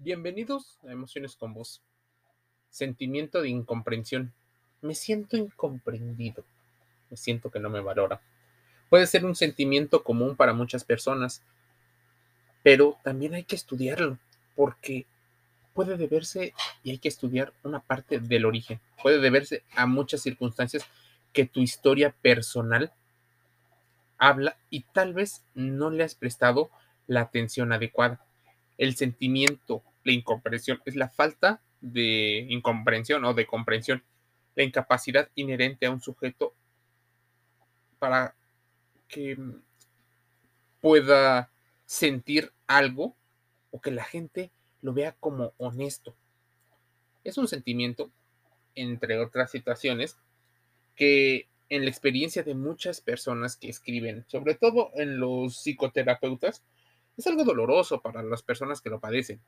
Bienvenidos a Emociones con Vos. Sentimiento de incomprensión. Me siento incomprendido. Me siento que no me valora. Puede ser un sentimiento común para muchas personas, pero también hay que estudiarlo, porque puede deberse, y hay que estudiar una parte del origen, puede deberse a muchas circunstancias que tu historia personal habla y tal vez no le has prestado la atención adecuada. El sentimiento, la incomprensión, es la falta de incomprensión o de comprensión, la incapacidad inherente a un sujeto para que pueda sentir algo o que la gente lo vea como honesto. Es un sentimiento, entre otras situaciones, que en la experiencia de muchas personas que escriben, sobre todo en los psicoterapeutas, es algo doloroso para las personas que lo padecen.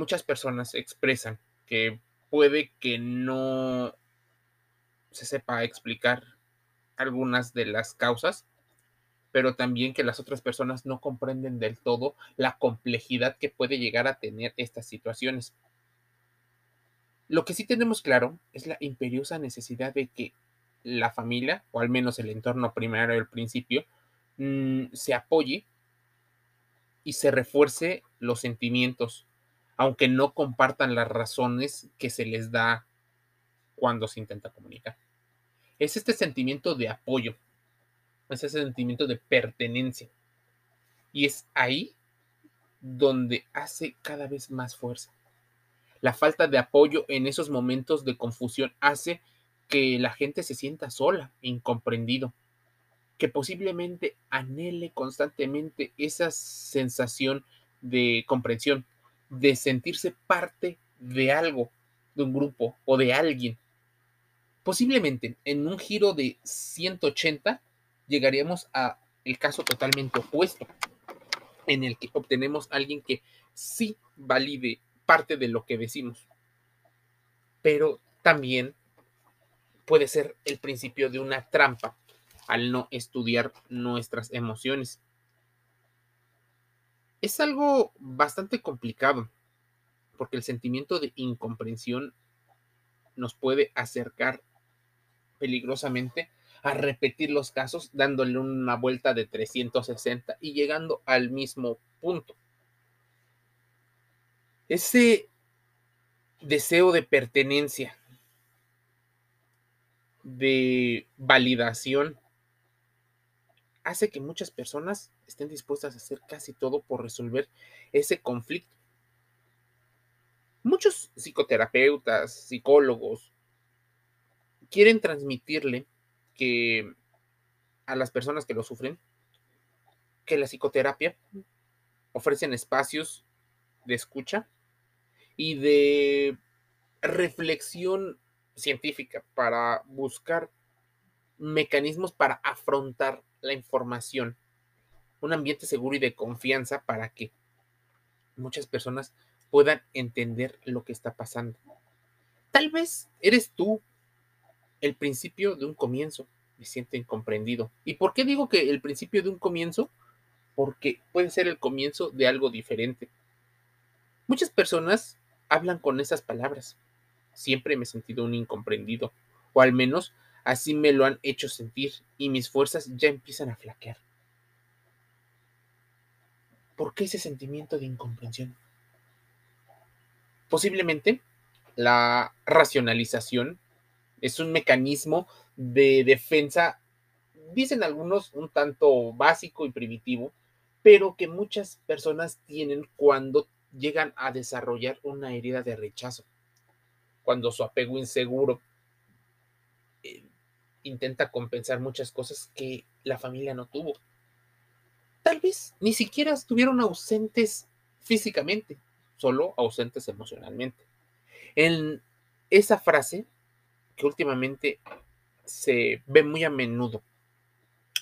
Muchas personas expresan que puede que no se sepa explicar algunas de las causas, pero también que las otras personas no comprenden del todo la complejidad que puede llegar a tener estas situaciones. Lo que sí tenemos claro es la imperiosa necesidad de que la familia, o al menos el entorno primario al principio, mm, se apoye y se refuerce los sentimientos, aunque no compartan las razones que se les da cuando se intenta comunicar. Es este sentimiento de apoyo, es ese sentimiento de pertenencia. Y es ahí donde hace cada vez más fuerza. La falta de apoyo en esos momentos de confusión hace que la gente se sienta sola, incomprendido, que posiblemente anhele constantemente esa sensación de comprensión, de sentirse parte de algo, de un grupo o de alguien. Posiblemente en un giro de 180 llegaríamos a el caso totalmente opuesto, en el que obtenemos a alguien que sí valide parte de lo que decimos, pero también puede ser el principio de una trampa al no estudiar nuestras emociones. Es algo bastante complicado, porque el sentimiento de incomprensión nos puede acercar peligrosamente a repetir los casos, dándole una vuelta de 360 y llegando al mismo punto. Ese deseo de pertenencia, de validación, hace que muchas personas estén dispuestas a hacer casi todo por resolver ese conflicto. Muchos psicoterapeutas, psicólogos, quieren transmitirle que a las personas que lo sufren, que la psicoterapia ofrecen espacios de escucha y de reflexión científica para buscar mecanismos para afrontar la información, un ambiente seguro y de confianza para que muchas personas puedan entender lo que está pasando. Tal vez eres tú el principio de un comienzo, me siento incomprendido. ¿Y por qué digo que el principio de un comienzo? Porque puede ser el comienzo de algo diferente. Muchas personas hablan con esas palabras. Siempre me he sentido un incomprendido, o al menos así me lo han hecho sentir, y mis fuerzas ya empiezan a flaquear. ¿Por qué ese sentimiento de incomprensión? Posiblemente la racionalización es un mecanismo de defensa, dicen algunos, un tanto básico y primitivo, pero que muchas personas tienen cuando llegan a desarrollar una herida de rechazo. Cuando su apego inseguro intenta compensar muchas cosas que la familia no tuvo. Tal vez ni siquiera estuvieron ausentes físicamente, solo ausentes emocionalmente. En esa frase, que últimamente se ve muy a menudo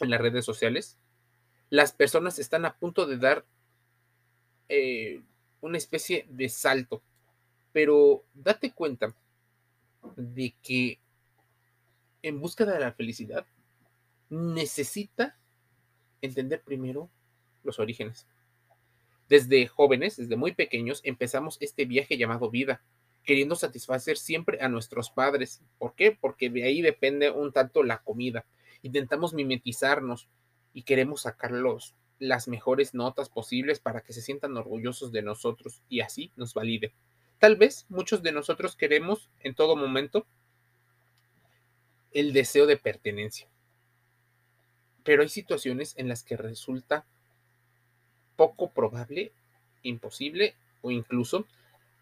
en las redes sociales, las personas están a punto de dar eh, una especie de salto. Pero date cuenta de que en búsqueda de la felicidad necesita entender primero los orígenes. Desde jóvenes, desde muy pequeños, empezamos este viaje llamado vida, queriendo satisfacer siempre a nuestros padres. ¿Por qué? Porque de ahí depende un tanto la comida. Intentamos mimetizarnos y queremos sacarlos las mejores notas posibles para que se sientan orgullosos de nosotros y así nos valide. Tal vez muchos de nosotros queremos en todo momento el deseo de pertenencia. Pero hay situaciones en las que resulta poco probable, imposible o incluso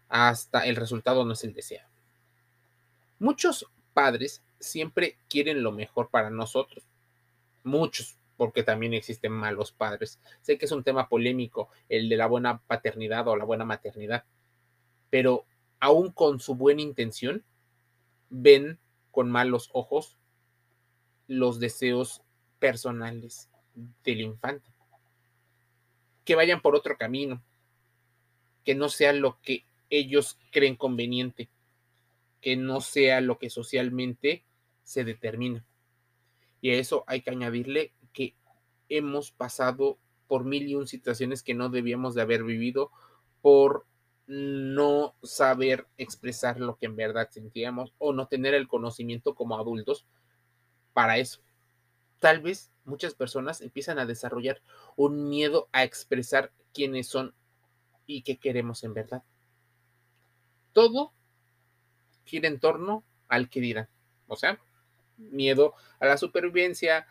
hasta el resultado no es el deseado. Muchos padres siempre quieren lo mejor para nosotros. Muchos, porque también existen malos padres. Sé que es un tema polémico el de la buena paternidad o la buena maternidad, pero aún con su buena intención, ven con malos ojos los deseos personales del infante. Que vayan por otro camino, que no sea lo que ellos creen conveniente, que no sea lo que socialmente se determina. Y a eso hay que añadirle que hemos pasado por mil y un situaciones que no debíamos de haber vivido por no saber expresar lo que en verdad sentíamos o no tener el conocimiento como adultos para eso. Tal vez muchas personas empiezan a desarrollar un miedo a expresar quiénes son y qué queremos en verdad. Todo gira en torno al que dirán. O sea, miedo a la supervivencia,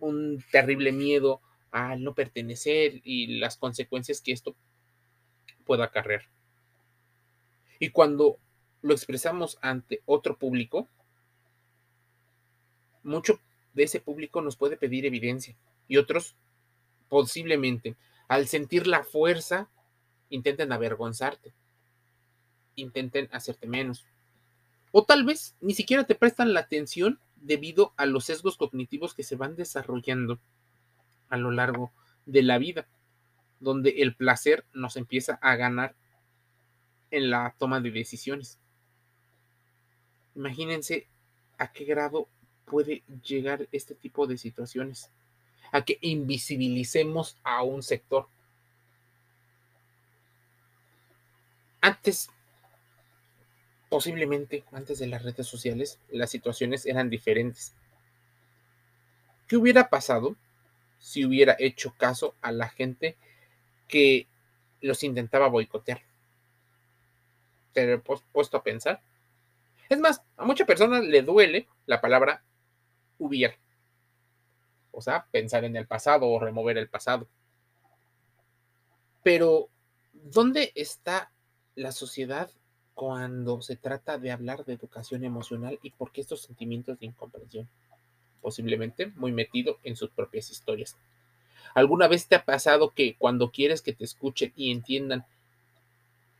un terrible miedo al no pertenecer y las consecuencias que esto pueda acarrear. Y cuando lo expresamos ante otro público, mucho de ese público nos puede pedir evidencia y otros posiblemente al sentir la fuerza intenten avergonzarte, intenten hacerte menos. O tal vez ni siquiera te prestan la atención debido a los sesgos cognitivos que se van desarrollando a lo largo de la vida, donde el placer nos empieza a ganar en la toma de decisiones. Imagínense a qué grado puede llegar este tipo de situaciones, a que invisibilicemos a un sector. Antes, posiblemente antes de las redes sociales, las situaciones eran diferentes. ¿Qué hubiera pasado si hubiera hecho caso a la gente que los intentaba boicotear? Te puesto a pensar. Es más, a muchas personas le duele la palabra hubiera. O sea, pensar en el pasado o remover el pasado. Pero, ¿dónde está la sociedad cuando se trata de hablar de educación emocional y por qué estos sentimientos de incomprensión? Posiblemente muy metido en sus propias historias. ¿Alguna vez te ha pasado que cuando quieres que te escuchen y entiendan,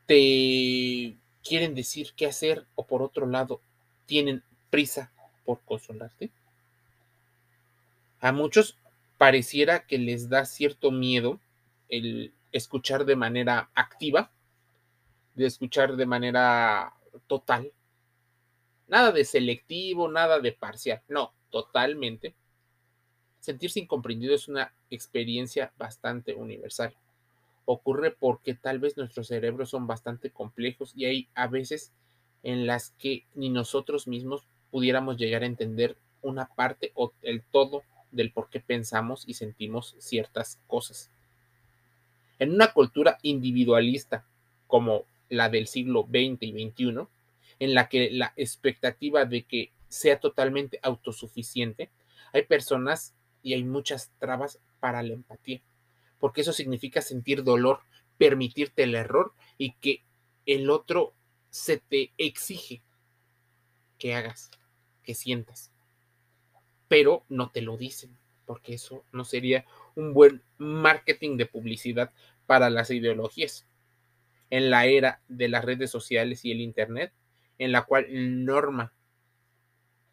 te quieren decir qué hacer o por otro lado tienen prisa por consolarte? A muchos pareciera que les da cierto miedo el escuchar de manera activa, de escuchar de manera total. Nada de selectivo, nada de parcial, no, totalmente. Sentirse incomprendido es una experiencia bastante universal ocurre porque tal vez nuestros cerebros son bastante complejos y hay a veces en las que ni nosotros mismos pudiéramos llegar a entender una parte o el todo del por qué pensamos y sentimos ciertas cosas. En una cultura individualista como la del siglo XX y XXI, en la que la expectativa de que sea totalmente autosuficiente, hay personas y hay muchas trabas para la empatía porque eso significa sentir dolor, permitirte el error y que el otro se te exige que hagas, que sientas. Pero no te lo dicen, porque eso no sería un buen marketing de publicidad para las ideologías. En la era de las redes sociales y el Internet, en la cual norma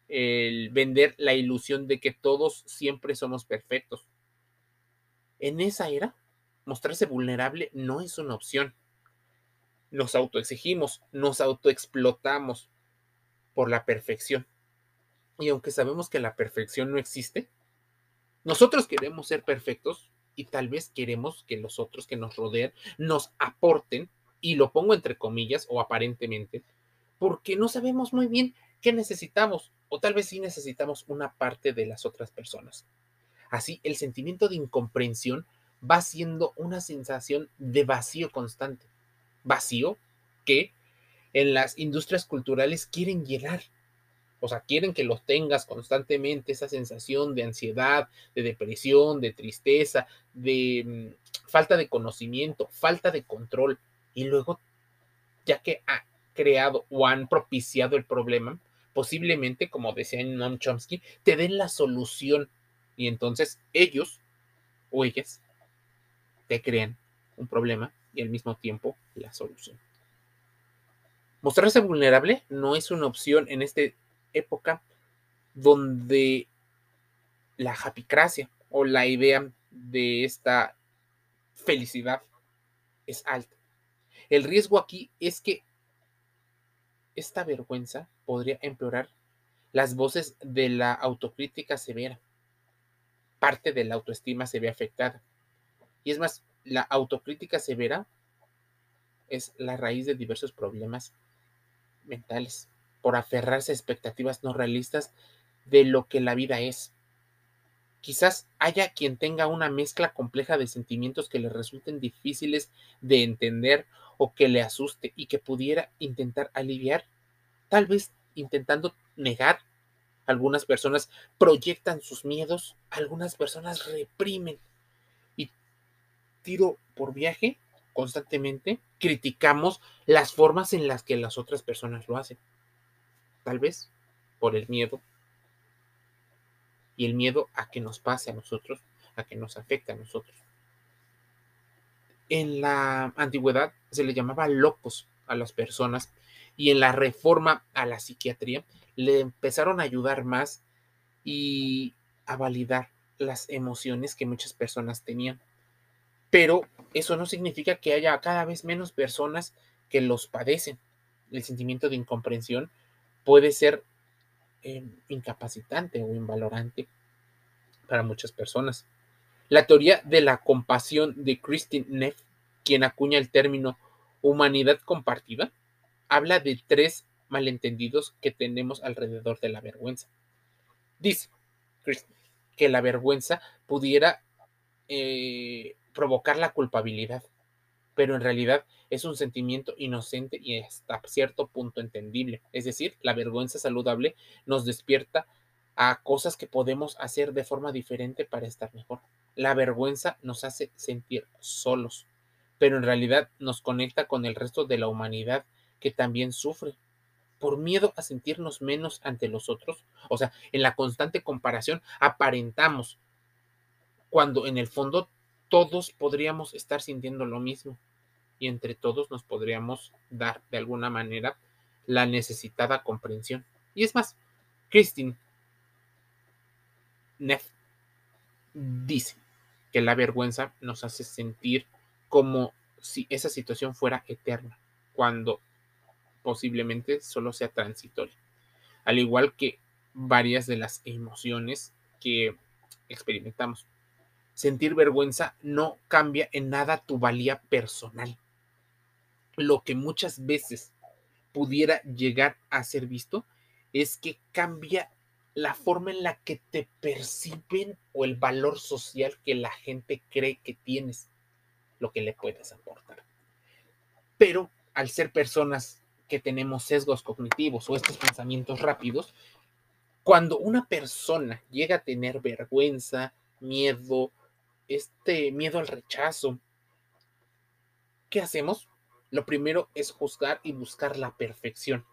el vender la ilusión de que todos siempre somos perfectos, en esa era, mostrarse vulnerable no es una opción. Nos autoexigimos, nos autoexplotamos por la perfección. Y aunque sabemos que la perfección no existe, nosotros queremos ser perfectos y tal vez queremos que los otros que nos rodean nos aporten, y lo pongo entre comillas o aparentemente, porque no sabemos muy bien qué necesitamos, o tal vez sí necesitamos una parte de las otras personas. Así, el sentimiento de incomprensión va siendo una sensación de vacío constante. Vacío que en las industrias culturales quieren llenar. O sea, quieren que lo tengas constantemente, esa sensación de ansiedad, de depresión, de tristeza, de mm, falta de conocimiento, falta de control. Y luego, ya que ha creado o han propiciado el problema, posiblemente, como decía Noam Chomsky, te den la solución. Y entonces ellos o ellas te crean un problema y al mismo tiempo la solución. Mostrarse vulnerable no es una opción en esta época donde la japicracia o la idea de esta felicidad es alta. El riesgo aquí es que esta vergüenza podría empeorar las voces de la autocrítica severa. Parte de la autoestima se ve afectada. Y es más, la autocrítica severa es la raíz de diversos problemas mentales por aferrarse a expectativas no realistas de lo que la vida es. Quizás haya quien tenga una mezcla compleja de sentimientos que le resulten difíciles de entender o que le asuste y que pudiera intentar aliviar, tal vez intentando negar. Algunas personas proyectan sus miedos, algunas personas reprimen. Y tiro por viaje constantemente criticamos las formas en las que las otras personas lo hacen. Tal vez por el miedo. Y el miedo a que nos pase a nosotros, a que nos afecte a nosotros. En la antigüedad se le llamaba locos a las personas y en la reforma a la psiquiatría le empezaron a ayudar más y a validar las emociones que muchas personas tenían. Pero eso no significa que haya cada vez menos personas que los padecen. El sentimiento de incomprensión puede ser eh, incapacitante o invalorante para muchas personas. La teoría de la compasión de Christine Neff, quien acuña el término humanidad compartida, habla de tres malentendidos que tenemos alrededor de la vergüenza. Dice que la vergüenza pudiera eh, provocar la culpabilidad, pero en realidad es un sentimiento inocente y hasta cierto punto entendible. Es decir, la vergüenza saludable nos despierta a cosas que podemos hacer de forma diferente para estar mejor. La vergüenza nos hace sentir solos, pero en realidad nos conecta con el resto de la humanidad que también sufre. Por miedo a sentirnos menos ante los otros, o sea, en la constante comparación aparentamos, cuando en el fondo todos podríamos estar sintiendo lo mismo y entre todos nos podríamos dar de alguna manera la necesitada comprensión. Y es más, Christine Neff dice que la vergüenza nos hace sentir como si esa situación fuera eterna, cuando posiblemente solo sea transitoria. Al igual que varias de las emociones que experimentamos sentir vergüenza no cambia en nada tu valía personal. Lo que muchas veces pudiera llegar a ser visto es que cambia la forma en la que te perciben o el valor social que la gente cree que tienes, lo que le puedes aportar. Pero al ser personas que tenemos sesgos cognitivos o estos pensamientos rápidos, cuando una persona llega a tener vergüenza, miedo, este miedo al rechazo, ¿qué hacemos? Lo primero es juzgar y buscar la perfección.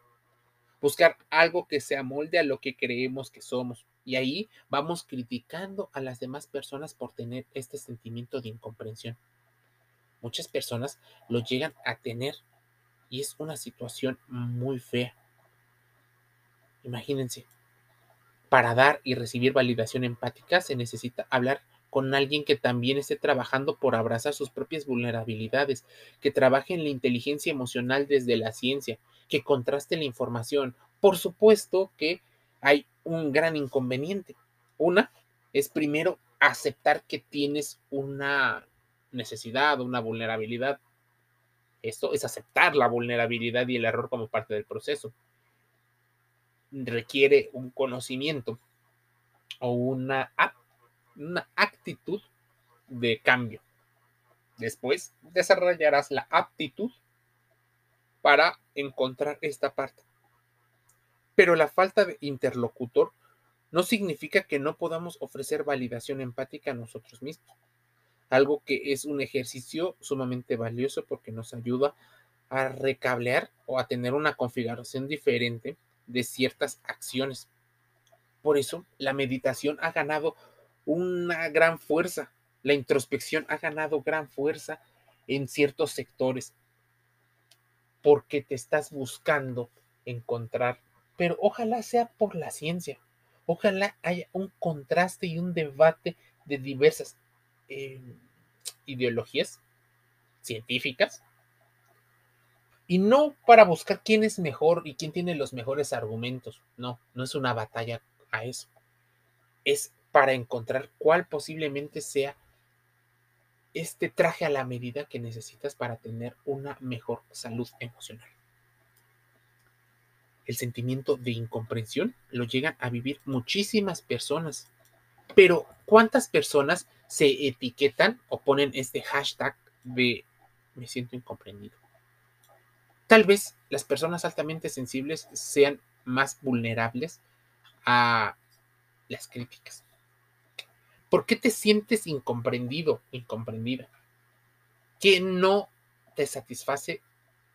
Buscar algo que se amolde a lo que creemos que somos. Y ahí vamos criticando a las demás personas por tener este sentimiento de incomprensión. Muchas personas lo llegan a tener y es una situación muy fea. Imagínense, para dar y recibir validación empática se necesita hablar con alguien que también esté trabajando por abrazar sus propias vulnerabilidades, que trabaje en la inteligencia emocional desde la ciencia, que contraste la información. Por supuesto que hay un gran inconveniente. Una es primero aceptar que tienes una necesidad, una vulnerabilidad. Esto es aceptar la vulnerabilidad y el error como parte del proceso. Requiere un conocimiento o una, actitud de cambio. Después desarrollarás la aptitud para encontrar esta parte. Pero la falta de interlocutor no significa que no podamos ofrecer validación empática a nosotros mismos. Algo que es un ejercicio sumamente valioso porque nos ayuda a recablear o a tener una configuración diferente de ciertas acciones. Por eso la meditación ha ganado una gran fuerza, la introspección ha ganado gran fuerza en ciertos sectores, porque te estás buscando encontrar, pero ojalá sea por la ciencia, ojalá haya un contraste y un debate de diversas eh, ideologías científicas, y no para buscar quién es mejor y quién tiene los mejores argumentos, no, no es una batalla a eso, es para encontrar cuál posiblemente sea este traje a la medida que necesitas para tener una mejor salud emocional. El sentimiento de incomprensión lo llegan a vivir muchísimas personas, pero ¿cuántas personas se etiquetan o ponen este hashtag de me siento incomprendido? Tal vez las personas altamente sensibles sean más vulnerables a las críticas. ¿Por qué te sientes incomprendido, incomprendida? ¿Qué no te satisface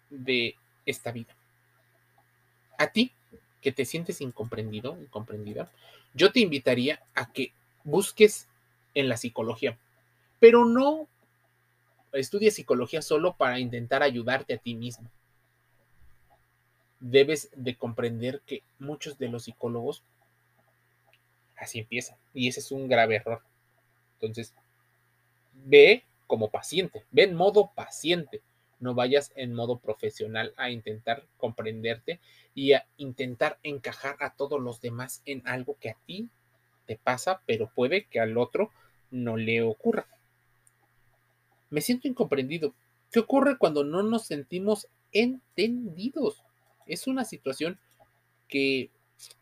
de esta vida? A ti, que te sientes incomprendido, incomprendida, yo te invitaría a que busques en la psicología, pero no estudies psicología solo para intentar ayudarte a ti mismo. Debes de comprender que muchos de los psicólogos Así empieza. Y ese es un grave error. Entonces, ve como paciente, ve en modo paciente. No vayas en modo profesional a intentar comprenderte y a intentar encajar a todos los demás en algo que a ti te pasa, pero puede que al otro no le ocurra. Me siento incomprendido. ¿Qué ocurre cuando no nos sentimos entendidos? Es una situación que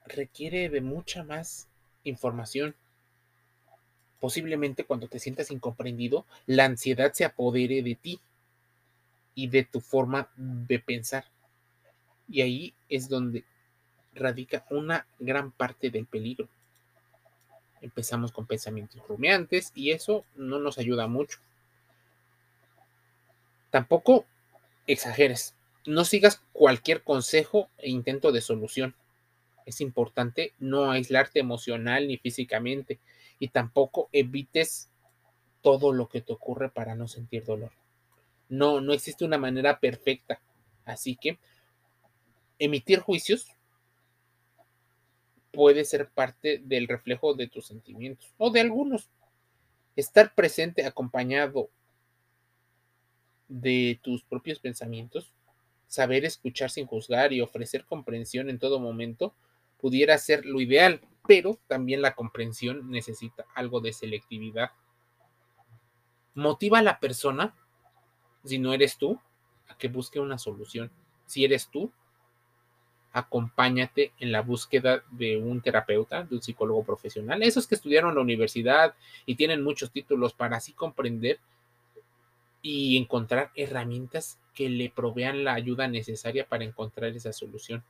requiere de mucha más información. Posiblemente cuando te sientas incomprendido, la ansiedad se apodere de ti y de tu forma de pensar. Y ahí es donde radica una gran parte del peligro. Empezamos con pensamientos rumiantes y eso no nos ayuda mucho. Tampoco exageres. No sigas cualquier consejo e intento de solución es importante no aislarte emocional ni físicamente y tampoco evites todo lo que te ocurre para no sentir dolor. No, no existe una manera perfecta. Así que emitir juicios puede ser parte del reflejo de tus sentimientos o de algunos. Estar presente acompañado de tus propios pensamientos, saber escuchar sin juzgar y ofrecer comprensión en todo momento pudiera ser lo ideal, pero también la comprensión necesita algo de selectividad. Motiva a la persona, si no eres tú, a que busque una solución. Si eres tú, acompáñate en la búsqueda de un terapeuta, de un psicólogo profesional, esos que estudiaron la universidad y tienen muchos títulos para así comprender y encontrar herramientas que le provean la ayuda necesaria para encontrar esa solución.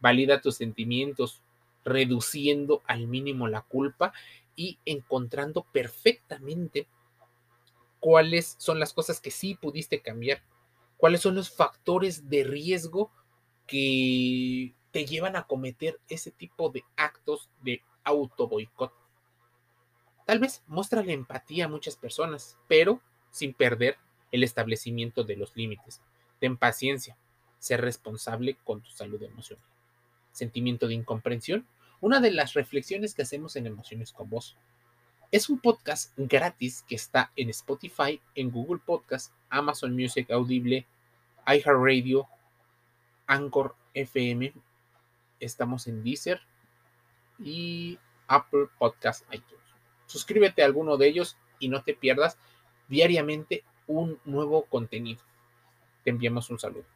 Valida tus sentimientos, reduciendo al mínimo la culpa y encontrando perfectamente cuáles son las cosas que sí pudiste cambiar, cuáles son los factores de riesgo que te llevan a cometer ese tipo de actos de auto boicot. Tal vez muéstrale empatía a muchas personas, pero sin perder el establecimiento de los límites. Ten paciencia, ser responsable con tu salud emocional sentimiento de incomprensión, una de las reflexiones que hacemos en Emociones con Vos. Es un podcast gratis que está en Spotify, en Google Podcast, Amazon Music Audible, iHeartRadio, Anchor FM. Estamos en Deezer y Apple Podcast iTunes. Suscríbete a alguno de ellos y no te pierdas diariamente un nuevo contenido. Te enviamos un saludo.